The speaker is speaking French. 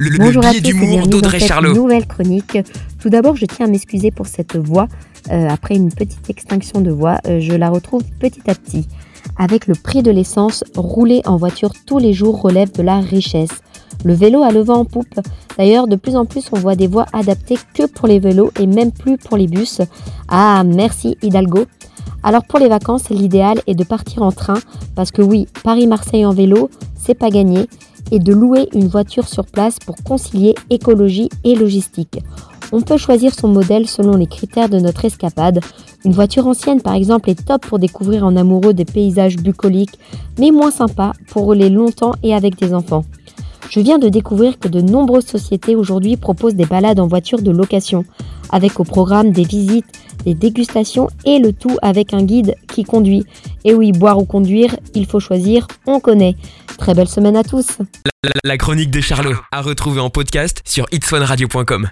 Le, Bonjour à billet d'humour d'Audrey Charlot. nouvelle chronique. Tout d'abord, je tiens à m'excuser pour cette voix. Euh, après une petite extinction de voix, euh, je la retrouve petit à petit. Avec le prix de l'essence, rouler en voiture tous les jours relève de la richesse. Le vélo a le vent en poupe. D'ailleurs, de plus en plus, on voit des voies adaptées que pour les vélos et même plus pour les bus. Ah, merci Hidalgo. Alors pour les vacances, l'idéal est de partir en train parce que oui, Paris-Marseille en vélo, c'est pas gagné et de louer une voiture sur place pour concilier écologie et logistique. On peut choisir son modèle selon les critères de notre escapade. Une voiture ancienne par exemple est top pour découvrir en amoureux des paysages bucoliques, mais moins sympa pour rouler longtemps et avec des enfants. Je viens de découvrir que de nombreuses sociétés aujourd'hui proposent des balades en voiture de location, avec au programme des visites, des dégustations et le tout avec un guide qui conduit. Et oui, boire ou conduire, il faut choisir, on connaît. Très belle semaine à tous La, chronique de Charlot, à retrouver en podcast sur itswanradio.com.